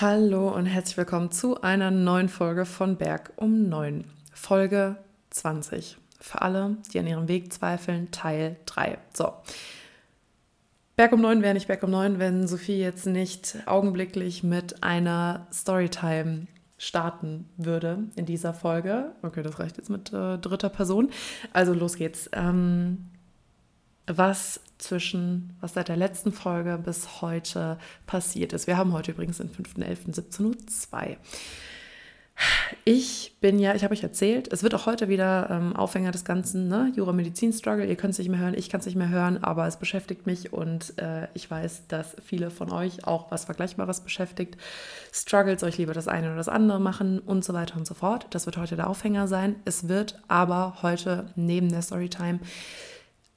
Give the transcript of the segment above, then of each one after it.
Hallo und herzlich willkommen zu einer neuen Folge von Berg um 9. Folge 20. Für alle, die an ihrem Weg zweifeln, Teil 3. So. Berg um 9 wäre nicht Berg um 9, wenn Sophie jetzt nicht augenblicklich mit einer Storytime starten würde in dieser Folge. Okay, das reicht jetzt mit äh, dritter Person. Also los geht's. Ähm, was zwischen, was seit der letzten Folge bis heute passiert ist. Wir haben heute übrigens den 5.11.17.02 Uhr. Ich bin ja, ich habe euch erzählt, es wird auch heute wieder ähm, Aufhänger des Ganzen, ne? Jura-Medizin-Struggle. Ihr könnt es nicht mehr hören, ich kann es nicht mehr hören, aber es beschäftigt mich und äh, ich weiß, dass viele von euch auch was Vergleichbares beschäftigt. Struggles euch lieber das eine oder das andere machen und so weiter und so fort. Das wird heute der Aufhänger sein. Es wird aber heute neben der Storytime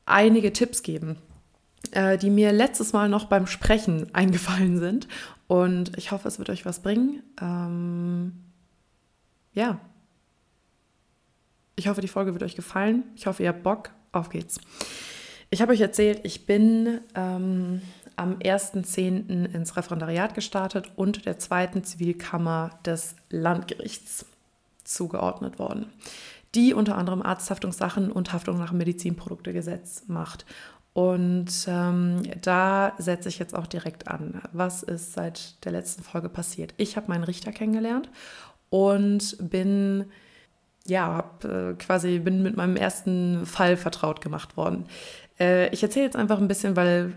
einige Tipps geben, äh, die mir letztes Mal noch beim Sprechen eingefallen sind. Und ich hoffe, es wird euch was bringen. Ähm, ja. Ich hoffe, die Folge wird euch gefallen. Ich hoffe, ihr habt Bock. Auf geht's. Ich habe euch erzählt, ich bin ähm, am 1.10. ins Referendariat gestartet und der zweiten Zivilkammer des Landgerichts zugeordnet worden, die unter anderem Arzthaftungssachen und Haftung nach Medizinproduktegesetz macht. Und ähm, da setze ich jetzt auch direkt an. Was ist seit der letzten Folge passiert? Ich habe meinen Richter kennengelernt und bin ja, hab, äh, quasi bin mit meinem ersten Fall vertraut gemacht worden. Äh, ich erzähle jetzt einfach ein bisschen, weil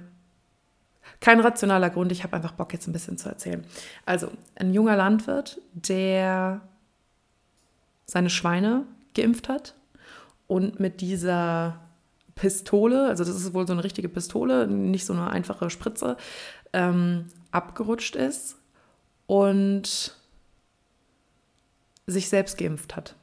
kein rationaler Grund, ich habe einfach Bock jetzt ein bisschen zu erzählen. Also, ein junger Landwirt, der seine Schweine geimpft hat und mit dieser Pistole, also das ist wohl so eine richtige Pistole, nicht so eine einfache Spritze, ähm, abgerutscht ist und sich selbst geimpft hat.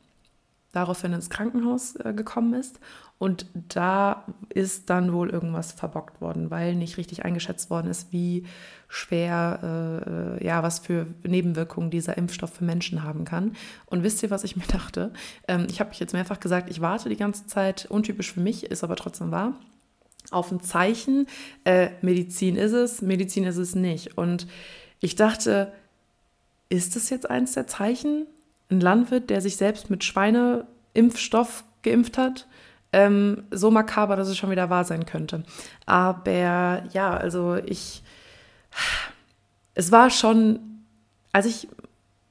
Daraufhin ins Krankenhaus äh, gekommen ist und da ist dann wohl irgendwas verbockt worden, weil nicht richtig eingeschätzt worden ist, wie schwer, äh, ja, was für Nebenwirkungen dieser Impfstoff für Menschen haben kann. Und wisst ihr, was ich mir dachte? Ähm, ich habe mich jetzt mehrfach gesagt, ich warte die ganze Zeit, untypisch für mich, ist aber trotzdem wahr, auf ein Zeichen, äh, Medizin ist es, Medizin ist es nicht. Und ich dachte, ist das jetzt eins der Zeichen? Ein Landwirt, der sich selbst mit Schweineimpfstoff geimpft hat? Ähm, so makaber, dass es schon wieder wahr sein könnte. Aber ja, also ich, es war schon, als ich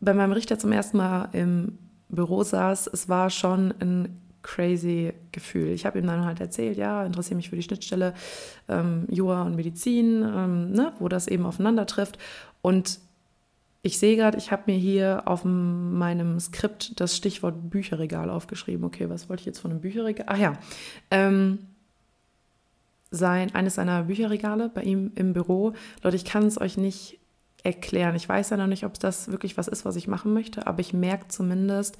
bei meinem Richter zum ersten Mal im Büro saß, es war schon ein crazy Gefühl. Ich habe ihm dann halt erzählt, ja, interessiere mich für die Schnittstelle ähm, Jura und Medizin, ähm, ne, wo das eben aufeinander trifft. Und ich sehe gerade, ich habe mir hier auf meinem Skript das Stichwort Bücherregal aufgeschrieben. Okay, was wollte ich jetzt von einem Bücherregal? Ach ja, ähm, sein, eines seiner Bücherregale bei ihm im Büro. Leute, ich kann es euch nicht erklären. Ich weiß ja noch nicht, ob das wirklich was ist, was ich machen möchte, aber ich merke zumindest,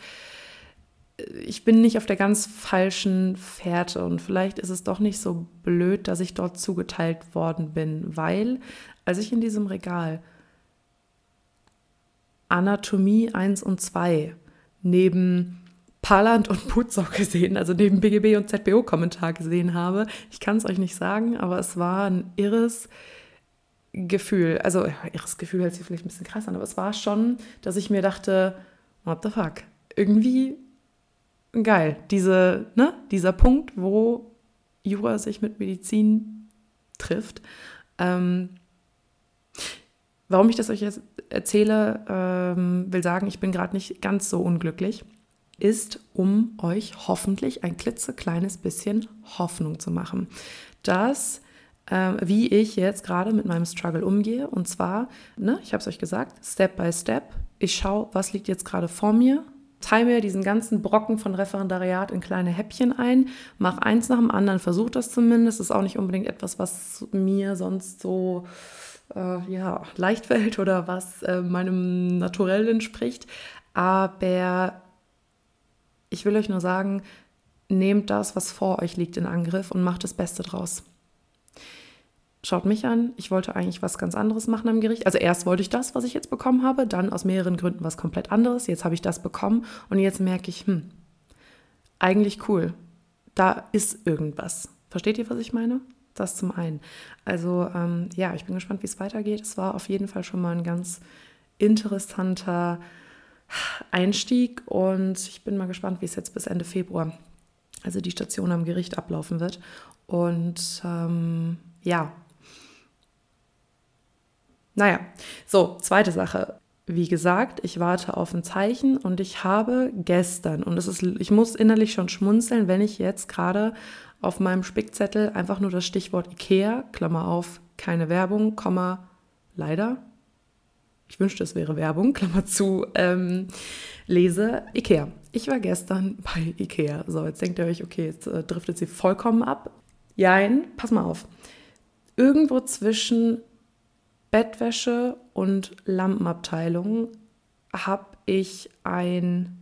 ich bin nicht auf der ganz falschen Fährte und vielleicht ist es doch nicht so blöd, dass ich dort zugeteilt worden bin, weil als ich in diesem Regal Anatomie 1 und 2 neben Paland und Putzok gesehen, also neben BGB und ZBO-Kommentar gesehen habe. Ich kann es euch nicht sagen, aber es war ein irres Gefühl. Also, ja, irres Gefühl hört sich vielleicht ein bisschen krass an, aber es war schon, dass ich mir dachte, what the fuck? Irgendwie geil. Diese, ne, dieser Punkt, wo Jura sich mit Medizin trifft. Ähm, Warum ich das euch jetzt erzähle, ähm, will sagen, ich bin gerade nicht ganz so unglücklich, ist, um euch hoffentlich ein klitzekleines bisschen Hoffnung zu machen. Dass, äh, wie ich jetzt gerade mit meinem Struggle umgehe, und zwar, ne, ich habe es euch gesagt, Step by Step, ich schaue, was liegt jetzt gerade vor mir, teile mir diesen ganzen Brocken von Referendariat in kleine Häppchen ein, mach eins nach dem anderen, versuche das zumindest. Ist auch nicht unbedingt etwas, was mir sonst so äh, ja, leicht fällt oder was äh, meinem Naturell entspricht. Aber ich will euch nur sagen, nehmt das, was vor euch liegt, in Angriff und macht das Beste draus. Schaut mich an, ich wollte eigentlich was ganz anderes machen am Gericht. Also erst wollte ich das, was ich jetzt bekommen habe, dann aus mehreren Gründen was komplett anderes. Jetzt habe ich das bekommen und jetzt merke ich, hm, eigentlich cool. Da ist irgendwas. Versteht ihr, was ich meine? Das zum einen. Also ähm, ja, ich bin gespannt, wie es weitergeht. Es war auf jeden Fall schon mal ein ganz interessanter Einstieg und ich bin mal gespannt, wie es jetzt bis Ende Februar, also die Station am Gericht, ablaufen wird. Und ähm, ja, naja, so, zweite Sache. Wie gesagt, ich warte auf ein Zeichen und ich habe gestern, und es ist, ich muss innerlich schon schmunzeln, wenn ich jetzt gerade auf meinem Spickzettel einfach nur das Stichwort IKEA, Klammer auf, keine Werbung, Komma, leider, ich wünschte, es wäre Werbung, Klammer zu, ähm, lese Ikea. Ich war gestern bei Ikea. So, jetzt denkt ihr euch, okay, jetzt äh, driftet sie vollkommen ab. Jein, pass mal auf. Irgendwo zwischen Bettwäsche und Lampenabteilung habe ich ein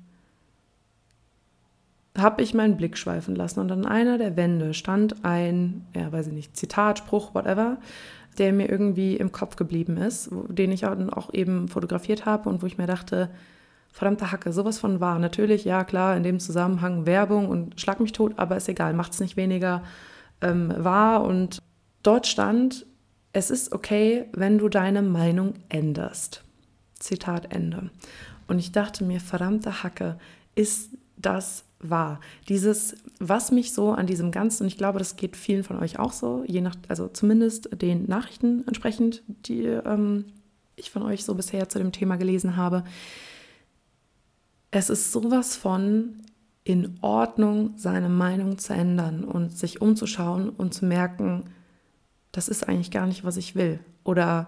habe ich meinen Blick schweifen lassen und an einer der Wände stand ein, ja, weiß ich nicht, Zitat, Spruch, whatever, der mir irgendwie im Kopf geblieben ist, den ich auch eben fotografiert habe und wo ich mir dachte, verdammte Hacke, sowas von wahr. Natürlich, ja klar, in dem Zusammenhang Werbung und schlag mich tot, aber ist egal, macht es nicht weniger ähm, wahr. Und dort stand, es ist okay, wenn du deine Meinung änderst. Zitat Ende. Und ich dachte mir, verdammte Hacke, ist das war. Dieses, was mich so an diesem Ganzen, und ich glaube, das geht vielen von euch auch so, je nach, also zumindest den Nachrichten entsprechend, die ähm, ich von euch so bisher zu dem Thema gelesen habe. Es ist sowas von in Ordnung, seine Meinung zu ändern und sich umzuschauen und zu merken, das ist eigentlich gar nicht, was ich will. Oder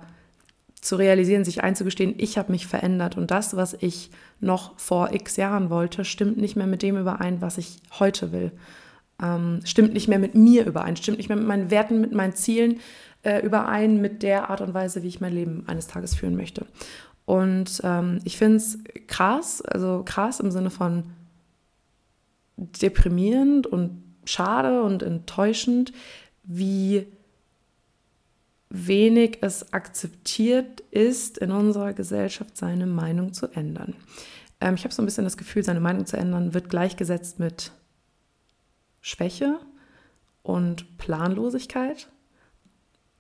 zu realisieren, sich einzugestehen, ich habe mich verändert und das, was ich noch vor x Jahren wollte, stimmt nicht mehr mit dem überein, was ich heute will. Ähm, stimmt nicht mehr mit mir überein, stimmt nicht mehr mit meinen Werten, mit meinen Zielen äh, überein, mit der Art und Weise, wie ich mein Leben eines Tages führen möchte. Und ähm, ich finde es krass, also krass im Sinne von deprimierend und schade und enttäuschend, wie wenig es akzeptiert ist, in unserer Gesellschaft seine Meinung zu ändern. Ähm, ich habe so ein bisschen das Gefühl, seine Meinung zu ändern wird gleichgesetzt mit Schwäche und Planlosigkeit.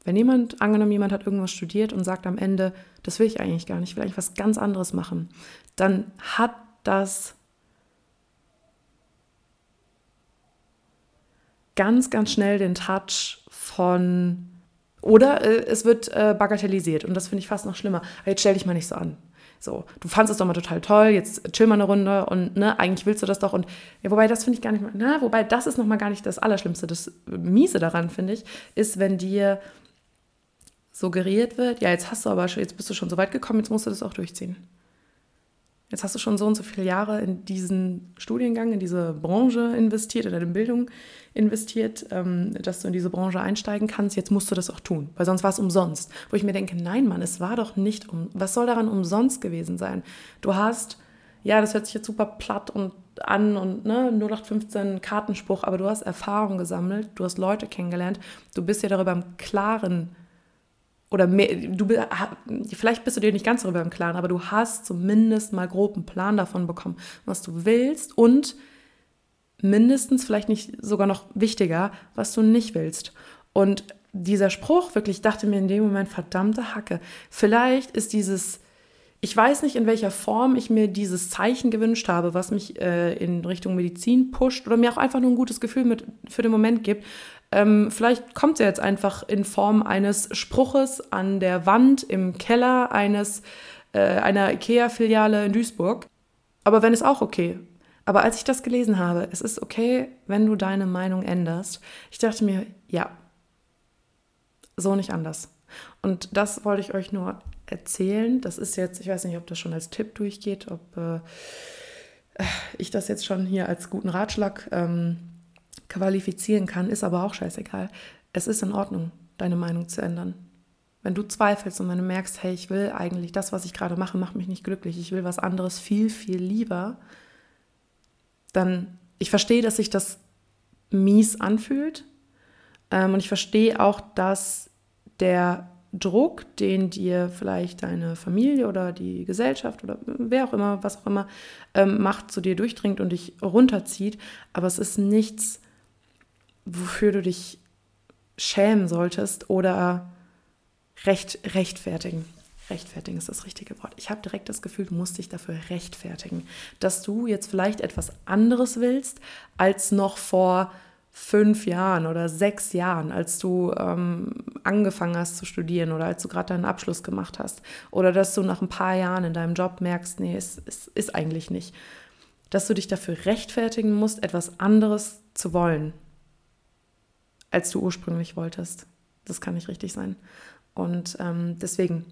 Wenn jemand, angenommen, jemand hat irgendwas studiert und sagt am Ende, das will ich eigentlich gar nicht, ich will eigentlich was ganz anderes machen, dann hat das ganz, ganz schnell den Touch von oder äh, es wird äh, bagatellisiert und das finde ich fast noch schlimmer. Jetzt stell dich mal nicht so an. So, du fandest es doch mal total toll, jetzt chill mal eine Runde und ne, eigentlich willst du das doch und ja, wobei das finde ich gar nicht mal, na, wobei das ist nochmal gar nicht das Allerschlimmste. Das Miese daran, finde ich, ist, wenn dir suggeriert wird, ja, jetzt hast du aber schon, jetzt bist du schon so weit gekommen, jetzt musst du das auch durchziehen. Jetzt hast du schon so und so viele Jahre in diesen Studiengang, in diese Branche investiert, in deine Bildung investiert, ähm, dass du in diese Branche einsteigen kannst. Jetzt musst du das auch tun, weil sonst war es umsonst. Wo ich mir denke, nein, Mann, es war doch nicht um. Was soll daran umsonst gewesen sein? Du hast, ja, das hört sich jetzt super platt und an und ne, 0815 Kartenspruch, aber du hast Erfahrung gesammelt, du hast Leute kennengelernt, du bist ja darüber im Klaren, oder mehr, du, vielleicht bist du dir nicht ganz darüber im Klaren, aber du hast zumindest mal grob einen Plan davon bekommen, was du willst und mindestens, vielleicht nicht sogar noch wichtiger, was du nicht willst. Und dieser Spruch, wirklich, dachte mir in dem Moment, verdammte Hacke, vielleicht ist dieses, ich weiß nicht, in welcher Form ich mir dieses Zeichen gewünscht habe, was mich äh, in Richtung Medizin pusht oder mir auch einfach nur ein gutes Gefühl mit, für den Moment gibt, ähm, vielleicht kommt sie jetzt einfach in Form eines Spruches an der Wand im Keller eines, äh, einer IKEA-Filiale in Duisburg. Aber wenn es auch okay. Aber als ich das gelesen habe, es ist okay, wenn du deine Meinung änderst, ich dachte mir, ja, so nicht anders. Und das wollte ich euch nur erzählen. Das ist jetzt, ich weiß nicht, ob das schon als Tipp durchgeht, ob äh, ich das jetzt schon hier als guten Ratschlag ähm, qualifizieren kann, ist aber auch scheißegal. Es ist in Ordnung, deine Meinung zu ändern. Wenn du zweifelst und wenn du merkst, hey, ich will eigentlich das, was ich gerade mache, macht mich nicht glücklich, ich will was anderes viel, viel lieber, dann, ich verstehe, dass sich das mies anfühlt ähm, und ich verstehe auch, dass der Druck, den dir vielleicht deine Familie oder die Gesellschaft oder wer auch immer, was auch immer ähm, macht, zu dir durchdringt und dich runterzieht. Aber es ist nichts, wofür du dich schämen solltest oder recht, rechtfertigen. rechtfertigen ist das richtige Wort. Ich habe direkt das Gefühl, du musst dich dafür rechtfertigen, dass du jetzt vielleicht etwas anderes willst als noch vor fünf Jahren oder sechs Jahren, als du ähm, angefangen hast zu studieren oder als du gerade deinen Abschluss gemacht hast oder dass du nach ein paar Jahren in deinem Job merkst, nee, es, es ist eigentlich nicht, dass du dich dafür rechtfertigen musst, etwas anderes zu wollen, als du ursprünglich wolltest. Das kann nicht richtig sein. Und ähm, deswegen,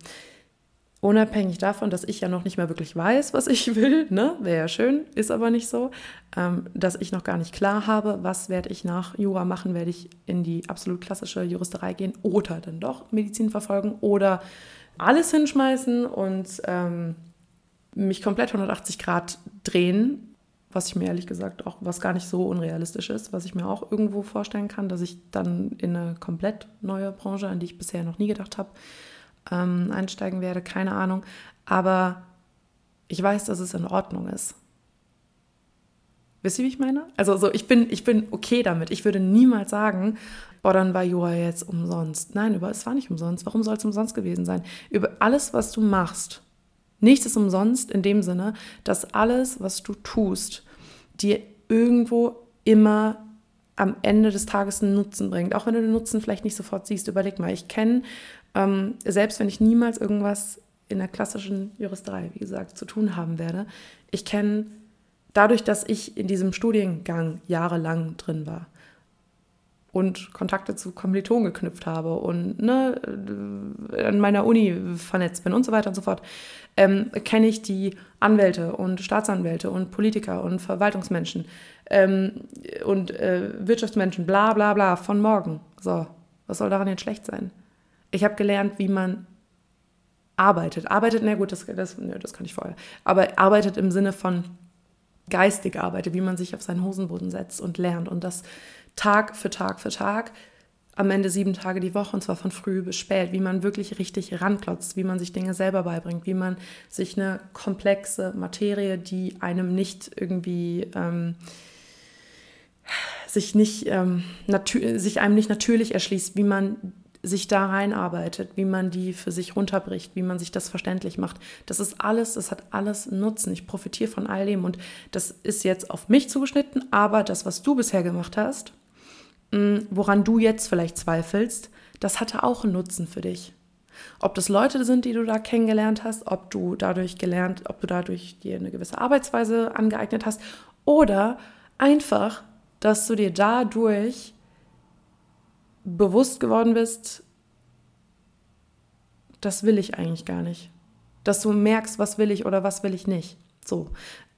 unabhängig davon, dass ich ja noch nicht mehr wirklich weiß, was ich will, ne, wäre ja schön, ist aber nicht so, ähm, dass ich noch gar nicht klar habe, was werde ich nach Jura machen, werde ich in die absolut klassische Juristerei gehen oder dann doch Medizin verfolgen oder alles hinschmeißen und ähm, mich komplett 180 Grad drehen, was ich mir ehrlich gesagt auch, was gar nicht so unrealistisch ist, was ich mir auch irgendwo vorstellen kann, dass ich dann in eine komplett neue Branche, an die ich bisher noch nie gedacht habe, ähm, einsteigen werde, keine Ahnung. Aber ich weiß, dass es in Ordnung ist. Wisst ihr, wie ich meine? Also so, ich bin, ich bin okay damit. Ich würde niemals sagen, boah, dann war Jura jetzt umsonst. Nein, über, es war nicht umsonst. Warum soll es umsonst gewesen sein? Über alles, was du machst, nichts ist umsonst in dem Sinne, dass alles, was du tust, dir irgendwo immer am Ende des Tages einen Nutzen bringt. Auch wenn du den Nutzen vielleicht nicht sofort siehst. Überleg mal, ich kenne ähm, selbst wenn ich niemals irgendwas in der klassischen Juristerei, wie gesagt, zu tun haben werde, ich kenne dadurch, dass ich in diesem Studiengang jahrelang drin war und Kontakte zu Kommilitonen geknüpft habe und ne, an meiner Uni vernetzt bin und so weiter und so fort, ähm, kenne ich die Anwälte und Staatsanwälte und Politiker und Verwaltungsmenschen ähm, und äh, Wirtschaftsmenschen, bla bla bla, von morgen. So, was soll daran jetzt schlecht sein? Ich habe gelernt, wie man arbeitet. Arbeitet, na gut, das, das, nö, das kann ich vorher. Aber arbeitet im Sinne von geistig arbeitet, wie man sich auf seinen Hosenboden setzt und lernt. Und das Tag für Tag für Tag, am Ende sieben Tage die Woche, und zwar von früh bis spät, wie man wirklich richtig ranklotzt, wie man sich Dinge selber beibringt, wie man sich eine komplexe Materie, die einem nicht irgendwie ähm, sich nicht ähm, sich einem nicht natürlich erschließt, wie man sich da reinarbeitet, wie man die für sich runterbricht, wie man sich das verständlich macht. Das ist alles, das hat alles Nutzen. Ich profitiere von all dem und das ist jetzt auf mich zugeschnitten, aber das, was du bisher gemacht hast, woran du jetzt vielleicht zweifelst, das hatte auch einen Nutzen für dich. Ob das Leute sind, die du da kennengelernt hast, ob du dadurch gelernt, ob du dadurch dir eine gewisse Arbeitsweise angeeignet hast oder einfach, dass du dir dadurch bewusst geworden bist, das will ich eigentlich gar nicht. Dass du merkst, was will ich oder was will ich nicht. So.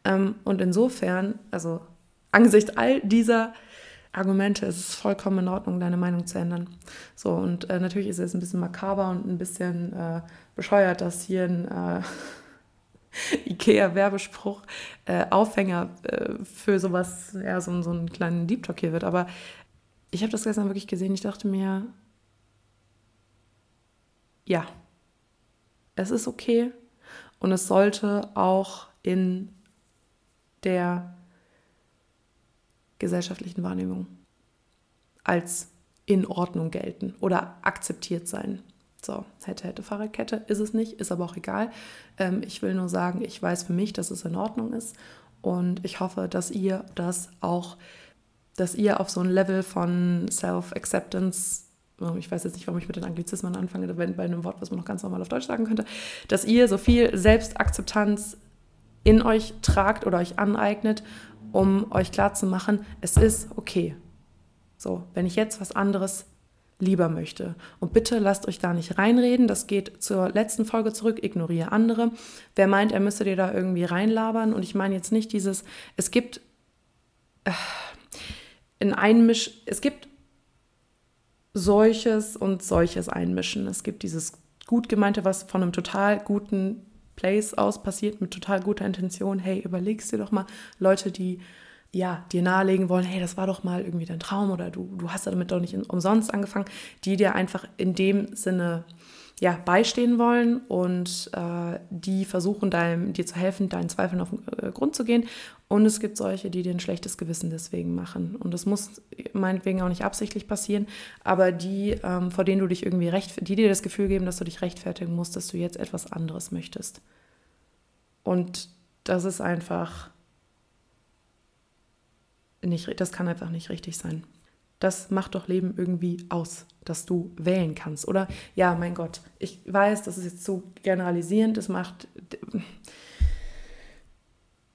Ähm, und insofern, also angesichts all dieser Argumente ist es vollkommen in Ordnung, deine Meinung zu ändern. So, und äh, natürlich ist es ein bisschen makaber und ein bisschen äh, bescheuert, dass hier ein äh, IKEA-Werbespruch äh, Aufhänger äh, für sowas, ja, so, so einen kleinen Deep Talk hier wird. Aber ich habe das gestern wirklich gesehen. Ich dachte mir, ja, es ist okay und es sollte auch in der gesellschaftlichen Wahrnehmung als in Ordnung gelten oder akzeptiert sein. So, hätte, hätte Fahrradkette ist es nicht, ist aber auch egal. Ähm, ich will nur sagen, ich weiß für mich, dass es in Ordnung ist und ich hoffe, dass ihr das auch dass ihr auf so ein Level von Self-Acceptance, ich weiß jetzt nicht, warum ich mit den Anglizismen anfange, bei einem Wort, was man noch ganz normal auf Deutsch sagen könnte, dass ihr so viel Selbstakzeptanz in euch tragt oder euch aneignet, um euch klarzumachen, es ist okay. So, wenn ich jetzt was anderes lieber möchte. Und bitte lasst euch da nicht reinreden. Das geht zur letzten Folge zurück. Ignoriere andere. Wer meint, er müsste dir da irgendwie reinlabern. Und ich meine jetzt nicht dieses, es gibt. Äh, in Einmisch, es gibt solches und solches Einmischen. Es gibt dieses gut gemeinte, was von einem total guten Place aus passiert, mit total guter Intention. Hey, überlegst dir doch mal Leute, die ja, dir nahelegen wollen, hey, das war doch mal irgendwie dein Traum oder du, du hast damit doch nicht umsonst angefangen, die dir einfach in dem Sinne ja, beistehen wollen und äh, die versuchen, deinem, dir zu helfen, deinen Zweifeln auf den äh, Grund zu gehen. Und es gibt solche, die dir ein schlechtes Gewissen deswegen machen. Und das muss meinetwegen auch nicht absichtlich passieren, aber die, ähm, vor denen du dich irgendwie recht, die dir das Gefühl geben, dass du dich rechtfertigen musst, dass du jetzt etwas anderes möchtest. Und das ist einfach nicht, das kann einfach nicht richtig sein das macht doch Leben irgendwie aus, dass du wählen kannst. Oder ja, mein Gott, ich weiß, das ist jetzt so generalisierend, es macht,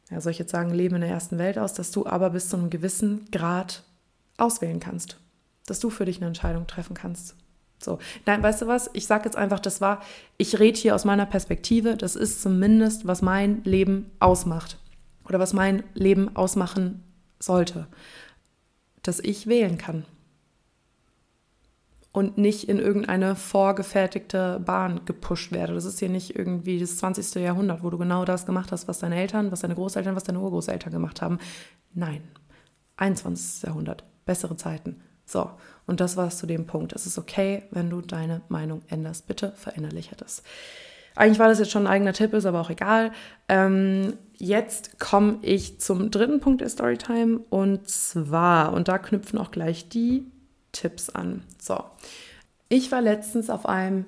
ja, soll ich jetzt sagen, Leben in der ersten Welt aus, dass du aber bis zu einem gewissen Grad auswählen kannst, dass du für dich eine Entscheidung treffen kannst. So, nein, weißt du was? Ich sage jetzt einfach, das war, ich rede hier aus meiner Perspektive, das ist zumindest, was mein Leben ausmacht oder was mein Leben ausmachen sollte dass ich wählen kann. Und nicht in irgendeine vorgefertigte Bahn gepusht werde. Das ist hier nicht irgendwie das 20. Jahrhundert, wo du genau das gemacht hast, was deine Eltern, was deine Großeltern, was deine Urgroßeltern gemacht haben. Nein, 21. Jahrhundert, bessere Zeiten. So, und das war es zu dem Punkt. Es ist okay, wenn du deine Meinung änderst. Bitte verinnerliche das. Eigentlich war das jetzt schon ein eigener Tipp, ist aber auch egal. Ähm, jetzt komme ich zum dritten Punkt der Storytime und zwar, und da knüpfen auch gleich die Tipps an. So, ich war letztens auf einem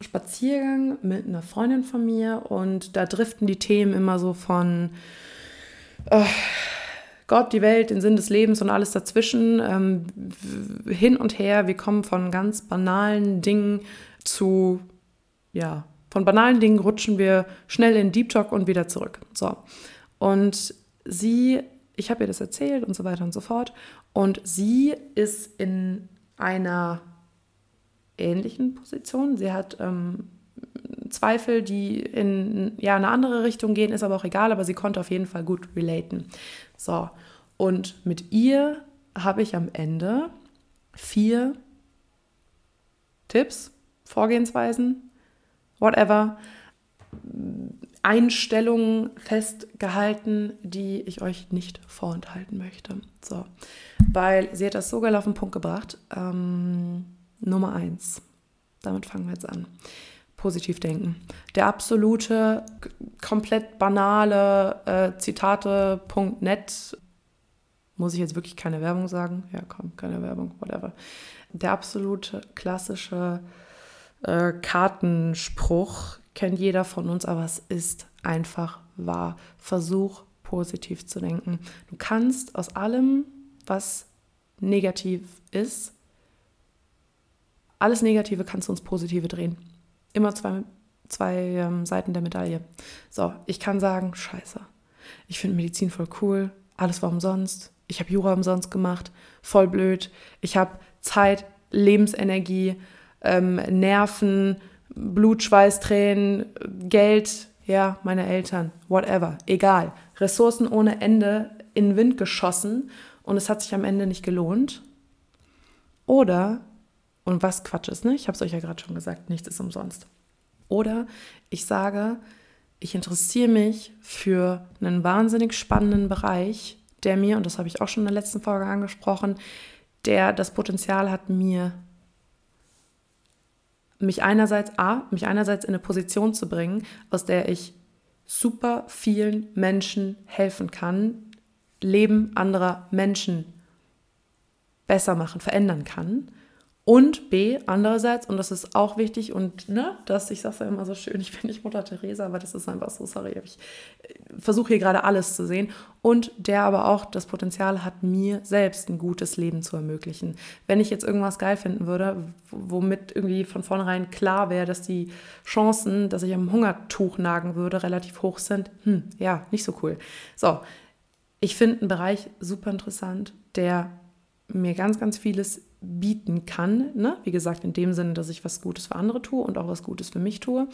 Spaziergang mit einer Freundin von mir und da driften die Themen immer so von äh, Gott, die Welt, den Sinn des Lebens und alles dazwischen ähm, hin und her. Wir kommen von ganz banalen Dingen zu ja, von banalen Dingen rutschen wir schnell in Deep Talk und wieder zurück. So. Und sie, ich habe ihr das erzählt und so weiter und so fort. Und sie ist in einer ähnlichen Position. Sie hat ähm, Zweifel, die in ja, eine andere Richtung gehen, ist aber auch egal, aber sie konnte auf jeden Fall gut relaten. So, und mit ihr habe ich am Ende vier Tipps, Vorgehensweisen whatever, Einstellungen festgehalten, die ich euch nicht vorenthalten möchte. So, weil sie hat das sogar auf den Punkt gebracht. Ähm, Nummer eins. Damit fangen wir jetzt an. Positiv denken. Der absolute, komplett banale äh, Zitate.net. Muss ich jetzt wirklich keine Werbung sagen? Ja, komm, keine Werbung, whatever. Der absolute klassische äh, Kartenspruch, kennt jeder von uns, aber es ist einfach wahr. Versuch positiv zu denken. Du kannst aus allem, was negativ ist, alles Negative kannst du ins Positive drehen. Immer zwei, zwei ähm, Seiten der Medaille. So, ich kann sagen, scheiße, ich finde Medizin voll cool, alles war umsonst, ich habe Jura umsonst gemacht, voll blöd, ich habe Zeit, Lebensenergie, ähm, Nerven, Blut, Schweiß, Tränen, Geld, ja, meine Eltern, whatever, egal. Ressourcen ohne Ende in den Wind geschossen und es hat sich am Ende nicht gelohnt. Oder, und was Quatsch ist, ne? Ich habe es euch ja gerade schon gesagt, nichts ist umsonst. Oder ich sage, ich interessiere mich für einen wahnsinnig spannenden Bereich, der mir, und das habe ich auch schon in der letzten Folge angesprochen, der das Potenzial hat, mir mich einerseits, A, mich einerseits in eine Position zu bringen, aus der ich super vielen Menschen helfen kann, Leben anderer Menschen besser machen, verändern kann. Und B, andererseits, und das ist auch wichtig, und ne, das, ich sage ja immer so schön, ich bin nicht Mutter Teresa, aber das ist einfach so, sorry, ich äh, versuche hier gerade alles zu sehen. Und der aber auch das Potenzial hat, mir selbst ein gutes Leben zu ermöglichen. Wenn ich jetzt irgendwas geil finden würde, womit irgendwie von vornherein klar wäre, dass die Chancen, dass ich am Hungertuch nagen würde, relativ hoch sind, hm, ja, nicht so cool. So, ich finde einen Bereich super interessant, der mir ganz, ganz vieles bieten kann. Ne? Wie gesagt, in dem Sinne, dass ich was Gutes für andere tue und auch was Gutes für mich tue,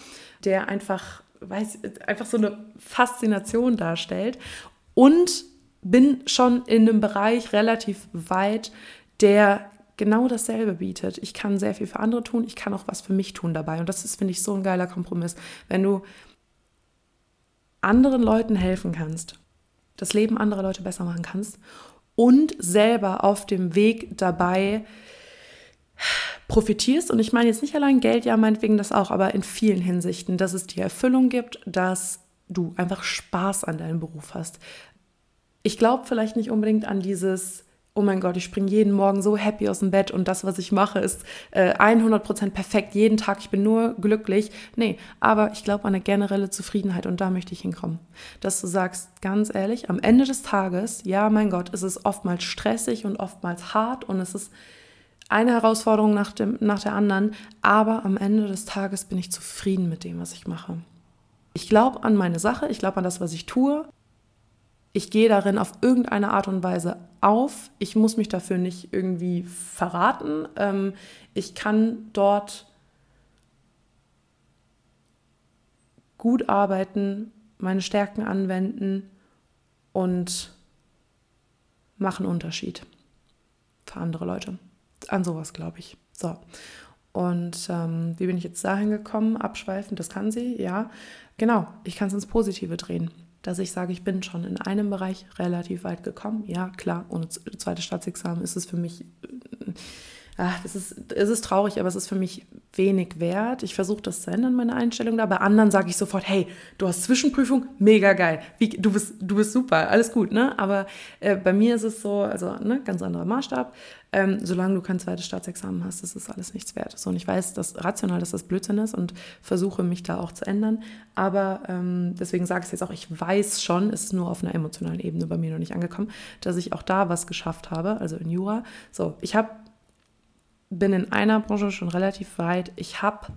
der einfach, weiß, einfach so eine Faszination darstellt. Und bin schon in einem Bereich relativ weit, der genau dasselbe bietet. Ich kann sehr viel für andere tun, ich kann auch was für mich tun dabei. Und das ist, finde ich, so ein geiler Kompromiss. Wenn du anderen Leuten helfen kannst, das Leben anderer Leute besser machen kannst und selber auf dem Weg dabei profitierst. Und ich meine jetzt nicht allein Geld, ja, meinetwegen das auch, aber in vielen Hinsichten, dass es dir Erfüllung gibt, dass du einfach Spaß an deinem Beruf hast. Ich glaube vielleicht nicht unbedingt an dieses, oh mein Gott, ich springe jeden Morgen so happy aus dem Bett und das, was ich mache, ist äh, 100% perfekt jeden Tag, ich bin nur glücklich. Nee, aber ich glaube an eine generelle Zufriedenheit und da möchte ich hinkommen. Dass du sagst, ganz ehrlich, am Ende des Tages, ja, mein Gott, ist es oftmals stressig und oftmals hart und es ist eine Herausforderung nach, dem, nach der anderen, aber am Ende des Tages bin ich zufrieden mit dem, was ich mache. Ich glaube an meine Sache, ich glaube an das, was ich tue ich gehe darin auf irgendeine Art und Weise auf. Ich muss mich dafür nicht irgendwie verraten. Ähm, ich kann dort gut arbeiten, meine Stärken anwenden und machen Unterschied für andere Leute. An sowas glaube ich. So. Und ähm, wie bin ich jetzt dahin gekommen? Abschweifend, das kann sie, ja. Genau, ich kann es ins Positive drehen dass ich sage, ich bin schon in einem Bereich relativ weit gekommen. Ja, klar, ohne zweites Staatsexamen ist es für mich, ach, das ist, es ist traurig, aber es ist für mich wenig wert. Ich versuche das zu ändern, meine Einstellung da. Bei anderen sage ich sofort, hey, du hast Zwischenprüfung, mega geil. Wie, du, bist, du bist super, alles gut, ne? Aber äh, bei mir ist es so, also ne, ganz anderer Maßstab. Ähm, solange du kein zweites Staatsexamen hast, ist das alles nichts wert. So, und ich weiß, dass rational, dass das Blödsinn ist und versuche mich da auch zu ändern. Aber ähm, deswegen sage ich es jetzt auch, ich weiß schon, es ist nur auf einer emotionalen Ebene bei mir noch nicht angekommen, dass ich auch da was geschafft habe, also in Jura. So, ich habe bin in einer Branche schon relativ weit. Ich habe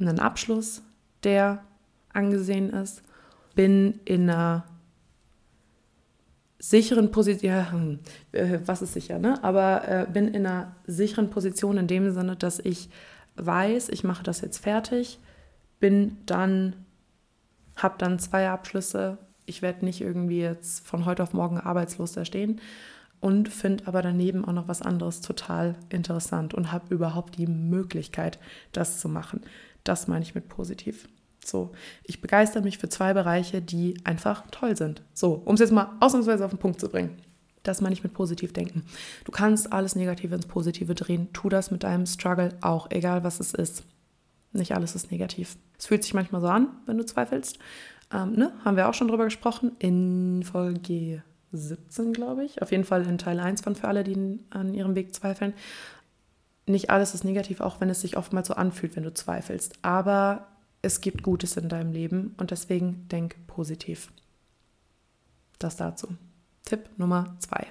einen Abschluss, der angesehen ist, bin in einer sicheren Position, ja, hm, äh, was ist sicher, ne? Aber äh, bin in einer sicheren Position in dem Sinne, dass ich weiß, ich mache das jetzt fertig, bin dann, habe dann zwei Abschlüsse. Ich werde nicht irgendwie jetzt von heute auf morgen arbeitslos da stehen und finde aber daneben auch noch was anderes total interessant und habe überhaupt die Möglichkeit, das zu machen. Das meine ich mit positiv. So, ich begeister mich für zwei Bereiche, die einfach toll sind. So, um es jetzt mal ausnahmsweise auf den Punkt zu bringen. Das meine ich mit positiv denken. Du kannst alles Negative ins Positive drehen. Tu das mit deinem Struggle auch, egal was es ist. Nicht alles ist negativ. Es fühlt sich manchmal so an, wenn du zweifelst. Ähm, ne? Haben wir auch schon drüber gesprochen in Folge 17, glaube ich. Auf jeden Fall in Teil 1 von für alle, die an ihrem Weg zweifeln. Nicht alles ist negativ, auch wenn es sich oftmals so anfühlt, wenn du zweifelst. Aber es gibt Gutes in deinem Leben und deswegen denk positiv. Das dazu. Tipp Nummer zwei.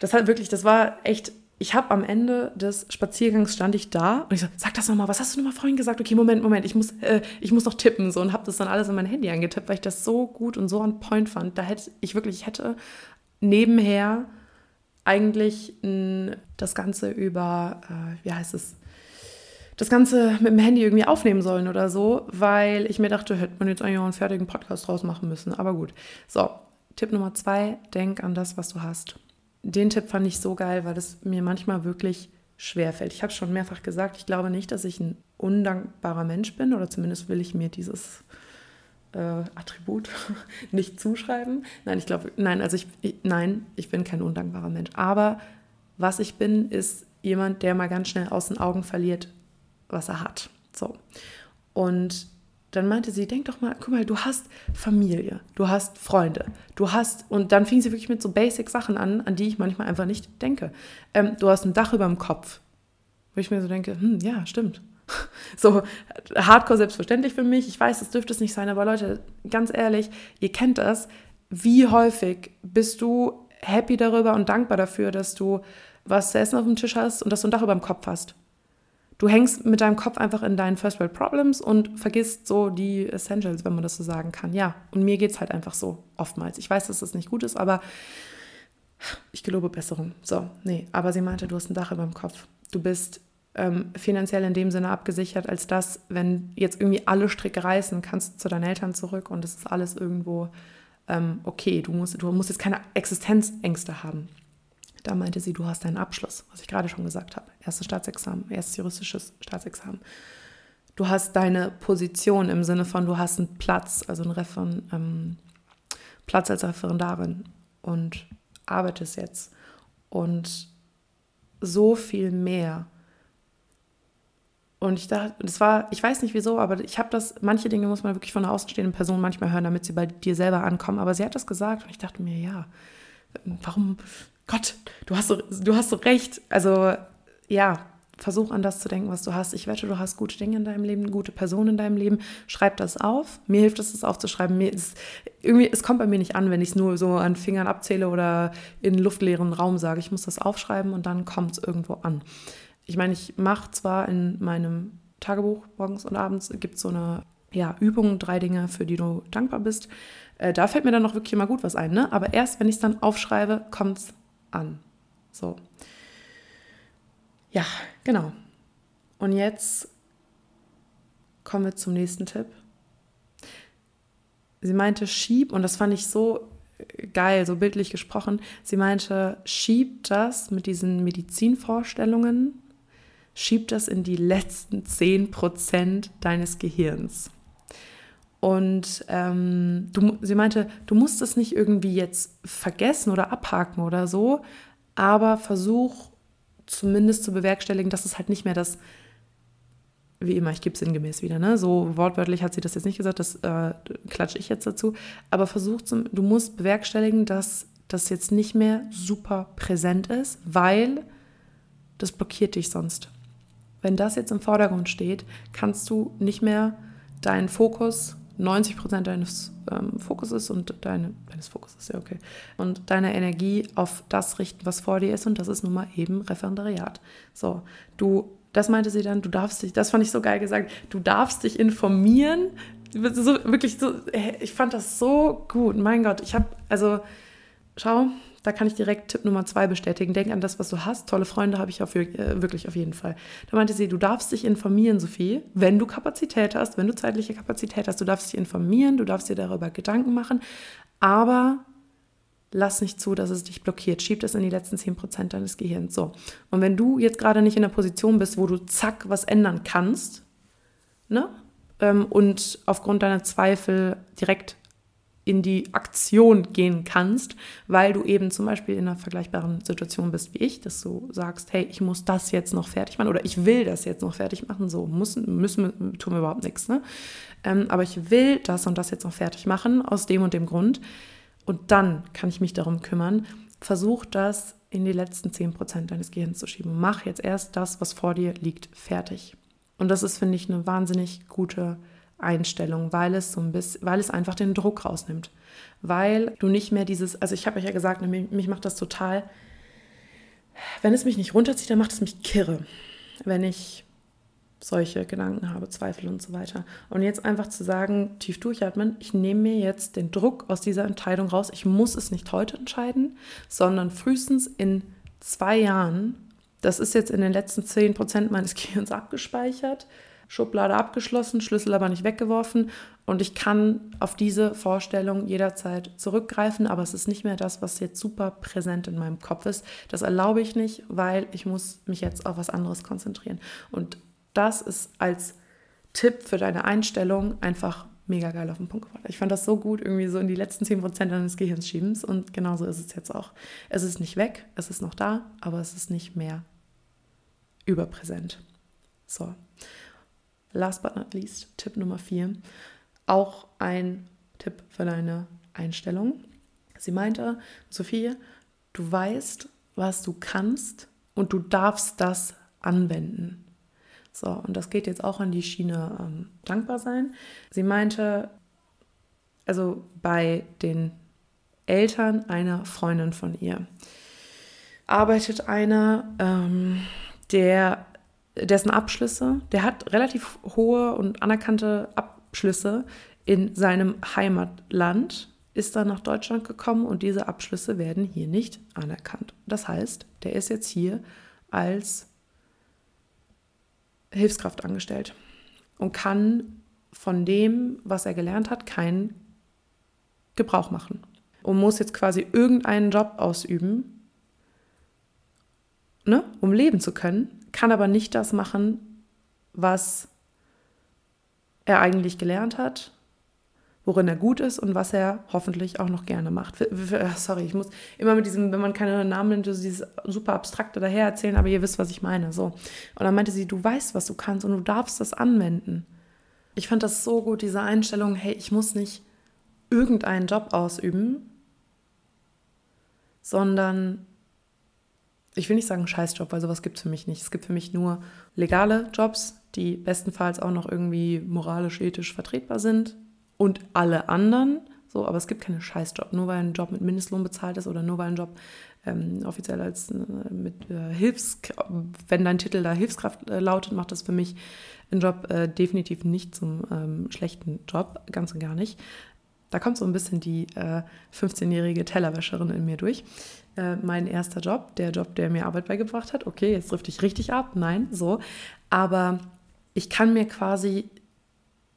Das hat wirklich, das war echt ich habe am Ende des Spaziergangs stand ich da und ich so, sag das nochmal, was hast du nochmal vorhin gesagt? Okay, Moment, Moment, ich muss, äh, ich muss noch tippen so und habe das dann alles in mein Handy angetippt, weil ich das so gut und so on point fand. Da hätte ich wirklich, ich hätte nebenher eigentlich mh, das Ganze über, äh, wie heißt es, das Ganze mit dem Handy irgendwie aufnehmen sollen oder so, weil ich mir dachte, hätte man jetzt eigentlich auch einen fertigen Podcast draus machen müssen. Aber gut. So, Tipp Nummer zwei, denk an das, was du hast den Tipp fand ich so geil, weil es mir manchmal wirklich schwer fällt. Ich habe schon mehrfach gesagt, ich glaube nicht, dass ich ein undankbarer Mensch bin oder zumindest will ich mir dieses äh, Attribut nicht zuschreiben. Nein, ich glaube, nein, also ich, ich, nein, ich bin kein undankbarer Mensch. Aber was ich bin, ist jemand, der mal ganz schnell aus den Augen verliert, was er hat. So. Und dann meinte sie, denk doch mal, guck mal, du hast Familie, du hast Freunde, du hast, und dann fing sie wirklich mit so basic Sachen an, an die ich manchmal einfach nicht denke. Ähm, du hast ein Dach über dem Kopf. Wo ich mir so denke, hm, ja, stimmt. So hardcore selbstverständlich für mich. Ich weiß, das dürfte es nicht sein, aber Leute, ganz ehrlich, ihr kennt das. Wie häufig bist du happy darüber und dankbar dafür, dass du was zu essen auf dem Tisch hast und dass du ein Dach über dem Kopf hast? Du hängst mit deinem Kopf einfach in deinen First World Problems und vergisst so die Essentials, wenn man das so sagen kann. Ja, und mir geht es halt einfach so oftmals. Ich weiß, dass das nicht gut ist, aber ich gelobe Besserung. So, nee, aber sie meinte, du hast ein Dach über dem Kopf. Du bist ähm, finanziell in dem Sinne abgesichert, als dass, wenn jetzt irgendwie alle Stricke reißen, kannst du zu deinen Eltern zurück und es ist alles irgendwo ähm, okay. Du musst, du musst jetzt keine Existenzängste haben. Da meinte sie, du hast deinen Abschluss, was ich gerade schon gesagt habe. Erstes Staatsexamen, erstes juristisches Staatsexamen. Du hast deine Position im Sinne von, du hast einen Platz, also einen Referen, ähm, Platz als Referendarin und arbeitest jetzt. Und so viel mehr. Und ich dachte, das war, ich weiß nicht wieso, aber ich habe das, manche Dinge muss man wirklich von einer außenstehenden Person manchmal hören, damit sie bei dir selber ankommen. Aber sie hat das gesagt und ich dachte mir, ja, warum, Gott, du hast so, du hast so recht. Also ja, versuch an das zu denken, was du hast. Ich wette, du hast gute Dinge in deinem Leben, gute Personen in deinem Leben. Schreib das auf. Mir hilft es, das aufzuschreiben. Mir ist, irgendwie, es kommt bei mir nicht an, wenn ich es nur so an Fingern abzähle oder in luftleeren Raum sage. Ich muss das aufschreiben und dann kommt es irgendwo an ich meine, ich mache zwar in meinem Tagebuch morgens und abends gibt so eine ja, Übung, drei Dinge, für die du dankbar bist. Äh, da fällt mir dann noch wirklich immer gut was ein, ne? Aber erst, wenn ich es dann aufschreibe, kommt es an. So. Ja, genau. Und jetzt kommen wir zum nächsten Tipp. Sie meinte, schieb, und das fand ich so geil, so bildlich gesprochen. Sie meinte, schieb das mit diesen Medizinvorstellungen schieb das in die letzten 10% deines Gehirns. Und ähm, du, sie meinte, du musst es nicht irgendwie jetzt vergessen oder abhaken oder so, aber versuch zumindest zu bewerkstelligen, dass es halt nicht mehr das, wie immer, ich gebe sinngemäß wieder, ne? so wortwörtlich hat sie das jetzt nicht gesagt, das äh, klatsche ich jetzt dazu, aber versuch, zum, du musst bewerkstelligen, dass das jetzt nicht mehr super präsent ist, weil das blockiert dich sonst. Wenn das jetzt im Vordergrund steht, kannst du nicht mehr deinen Fokus, 90 Prozent deines ähm, Fokuses und deine, deines Fokuses, ja okay, und deine Energie auf das richten, was vor dir ist und das ist nun mal eben Referendariat. So, du, das meinte sie dann, du darfst dich, das fand ich so geil gesagt, du darfst dich informieren, so, wirklich so, ich fand das so gut, mein Gott, ich habe, also, schau, da kann ich direkt Tipp Nummer zwei bestätigen. Denk an das, was du hast. Tolle Freunde habe ich auf, äh, wirklich auf jeden Fall. Da meinte sie, du darfst dich informieren, Sophie, wenn du Kapazität hast, wenn du zeitliche Kapazität hast. Du darfst dich informieren, du darfst dir darüber Gedanken machen, aber lass nicht zu, dass es dich blockiert. Schieb das in die letzten 10% deines Gehirns. So. Und wenn du jetzt gerade nicht in der Position bist, wo du zack was ändern kannst, ne? Ähm, und aufgrund deiner Zweifel direkt in die Aktion gehen kannst, weil du eben zum Beispiel in einer vergleichbaren Situation bist wie ich, dass du sagst, hey, ich muss das jetzt noch fertig machen oder ich will das jetzt noch fertig machen. So müssen, müssen tun wir überhaupt nichts. Ne? Ähm, aber ich will das und das jetzt noch fertig machen aus dem und dem Grund. Und dann kann ich mich darum kümmern. Versuch das in die letzten 10% deines Gehirns zu schieben. Mach jetzt erst das, was vor dir liegt, fertig. Und das ist, finde ich, eine wahnsinnig gute Einstellung, weil es so ein bisschen, weil es einfach den Druck rausnimmt. Weil du nicht mehr dieses, also ich habe euch ja gesagt, ne, mich, macht das total, wenn es mich nicht runterzieht, dann macht es mich kirre. Wenn ich solche Gedanken habe, Zweifel und so weiter. Und jetzt einfach zu sagen, tief durchatmen, ich nehme mir jetzt den Druck aus dieser Entscheidung raus. Ich muss es nicht heute entscheiden, sondern frühestens in zwei Jahren. Das ist jetzt in den letzten zehn Prozent meines Gehirns abgespeichert. Schublade abgeschlossen, Schlüssel aber nicht weggeworfen und ich kann auf diese Vorstellung jederzeit zurückgreifen, aber es ist nicht mehr das, was jetzt super präsent in meinem Kopf ist. Das erlaube ich nicht, weil ich muss mich jetzt auf was anderes konzentrieren. Und das ist als Tipp für deine Einstellung einfach mega geil auf den Punkt gebracht. Ich fand das so gut, irgendwie so in die letzten 10% deines Gehirns schiebens und genauso ist es jetzt auch. Es ist nicht weg, es ist noch da, aber es ist nicht mehr überpräsent. So, last but not least, Tipp Nummer vier, auch ein Tipp für deine Einstellung. Sie meinte, Sophie, du weißt, was du kannst und du darfst das anwenden. So, und das geht jetzt auch an die Schiene ähm, dankbar sein. Sie meinte, also bei den Eltern einer Freundin von ihr arbeitet einer, ähm, der dessen Abschlüsse, der hat relativ hohe und anerkannte Abschlüsse in seinem Heimatland, ist dann nach Deutschland gekommen und diese Abschlüsse werden hier nicht anerkannt. Das heißt, der ist jetzt hier als Hilfskraft angestellt und kann von dem, was er gelernt hat, keinen Gebrauch machen und muss jetzt quasi irgendeinen Job ausüben, ne, um leben zu können, kann aber nicht das machen, was er eigentlich gelernt hat, worin er gut ist und was er hoffentlich auch noch gerne macht. Sorry, ich muss immer mit diesem, wenn man keine Namen nennt, dieses super abstrakte daher erzählen, aber ihr wisst, was ich meine. So. Und dann meinte sie, du weißt, was du kannst und du darfst das anwenden. Ich fand das so gut, diese Einstellung, hey, ich muss nicht irgendeinen Job ausüben, sondern ich will nicht sagen Scheißjob, weil sowas gibt es für mich nicht. Es gibt für mich nur legale Jobs, die bestenfalls auch noch irgendwie moralisch, ethisch vertretbar sind und alle anderen. So, aber es gibt keine Scheißjob. Nur weil ein Job mit Mindestlohn bezahlt ist oder nur weil ein Job ähm, offiziell als äh, mit äh, Hilfs, wenn dein Titel da Hilfskraft äh, lautet, macht das für mich einen Job äh, definitiv nicht zum ähm, schlechten Job, ganz und gar nicht. Da kommt so ein bisschen die 15-jährige äh, Tellerwäscherin in mir durch. Äh, mein erster Job, der Job, der mir Arbeit beigebracht hat. Okay, jetzt trifft ich richtig ab. Nein, so. Aber ich kann mir quasi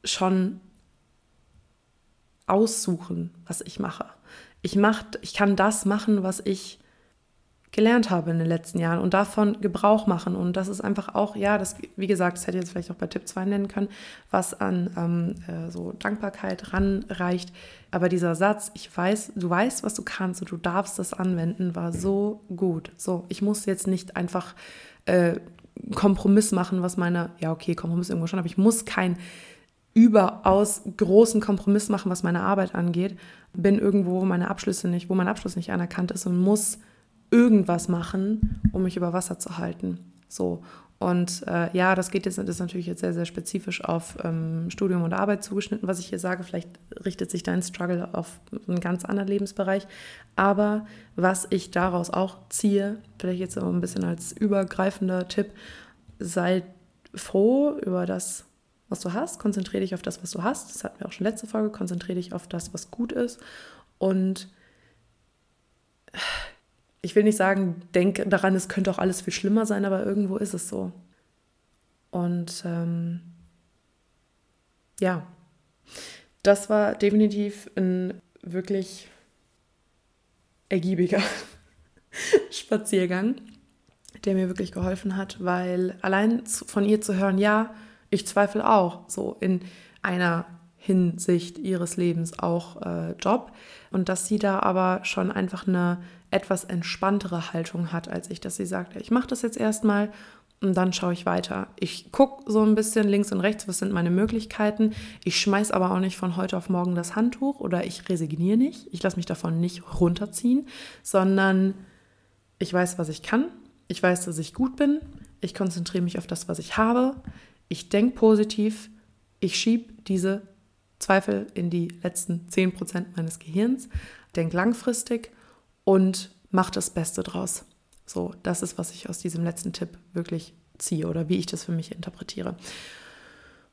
schon aussuchen, was ich mache. Ich, mach, ich kann das machen, was ich gelernt habe in den letzten Jahren und davon Gebrauch machen. Und das ist einfach auch, ja, das, wie gesagt, das hätte ich jetzt vielleicht auch bei Tipp 2 nennen können, was an ähm, äh, so Dankbarkeit ranreicht. Aber dieser Satz, ich weiß, du weißt, was du kannst und du darfst das anwenden, war so gut. So, ich muss jetzt nicht einfach äh, Kompromiss machen, was meine, ja, okay, Kompromiss irgendwo schon, aber ich muss kein überaus großen Kompromiss machen, was meine Arbeit angeht. Bin irgendwo, wo meine Abschlüsse nicht, wo mein Abschluss nicht anerkannt ist und muss irgendwas machen, um mich über Wasser zu halten. So. Und äh, ja, das geht jetzt, ist natürlich jetzt sehr, sehr spezifisch auf ähm, Studium und Arbeit zugeschnitten, was ich hier sage. Vielleicht richtet sich dein Struggle auf einen ganz anderen Lebensbereich. Aber was ich daraus auch ziehe, vielleicht jetzt so ein bisschen als übergreifender Tipp, sei froh über das, was du hast. Konzentriere dich auf das, was du hast. Das hatten wir auch schon letzte Folge. Konzentriere dich auf das, was gut ist. Und ich will nicht sagen, denke daran, es könnte auch alles viel schlimmer sein, aber irgendwo ist es so. Und ähm, ja, das war definitiv ein wirklich ergiebiger Spaziergang, der mir wirklich geholfen hat, weil allein von ihr zu hören, ja, ich zweifle auch so in einer Hinsicht ihres Lebens auch äh, Job und dass sie da aber schon einfach eine etwas entspanntere Haltung hat als ich, dass sie sagt, ich mache das jetzt erstmal und dann schaue ich weiter. Ich gucke so ein bisschen links und rechts, was sind meine Möglichkeiten. Ich schmeiß aber auch nicht von heute auf morgen das Handtuch oder ich resigniere nicht. Ich lasse mich davon nicht runterziehen, sondern ich weiß, was ich kann. Ich weiß, dass ich gut bin. Ich konzentriere mich auf das, was ich habe. Ich denke positiv. Ich schiebe diese Zweifel in die letzten 10% meines Gehirns. Denke langfristig und mach das Beste draus. So, das ist, was ich aus diesem letzten Tipp wirklich ziehe oder wie ich das für mich interpretiere.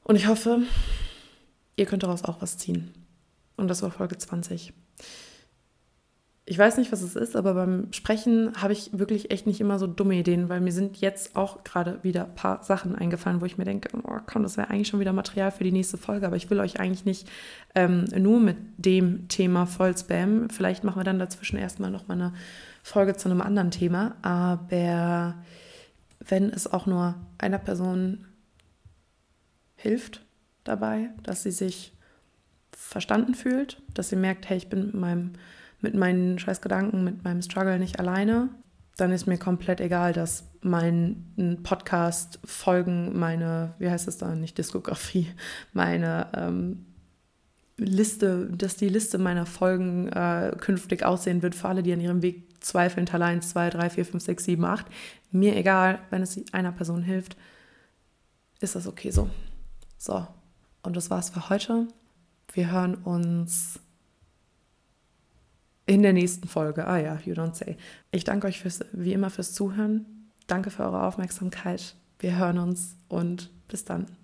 Und ich hoffe, ihr könnt daraus auch was ziehen. Und das war Folge 20 ich weiß nicht, was es ist, aber beim Sprechen habe ich wirklich echt nicht immer so dumme Ideen, weil mir sind jetzt auch gerade wieder ein paar Sachen eingefallen, wo ich mir denke, oh komm, das wäre eigentlich schon wieder Material für die nächste Folge, aber ich will euch eigentlich nicht ähm, nur mit dem Thema voll spammen. Vielleicht machen wir dann dazwischen erstmal noch mal eine Folge zu einem anderen Thema, aber wenn es auch nur einer Person hilft dabei, dass sie sich verstanden fühlt, dass sie merkt, hey, ich bin mit meinem mit meinen Scheißgedanken, mit meinem Struggle nicht alleine, dann ist mir komplett egal, dass mein Podcast Folgen, meine, wie heißt es da, nicht Diskografie, meine ähm, Liste, dass die Liste meiner Folgen äh, künftig aussehen wird für alle, die an ihrem Weg zweifeln, Teil 1, 2, 3, 4, 5, 6, 7, 8. Mir egal, wenn es einer Person hilft, ist das okay so. So, und das war's für heute. Wir hören uns in der nächsten Folge. Ah ja, you don't say. Ich danke euch fürs, wie immer fürs Zuhören. Danke für eure Aufmerksamkeit. Wir hören uns und bis dann.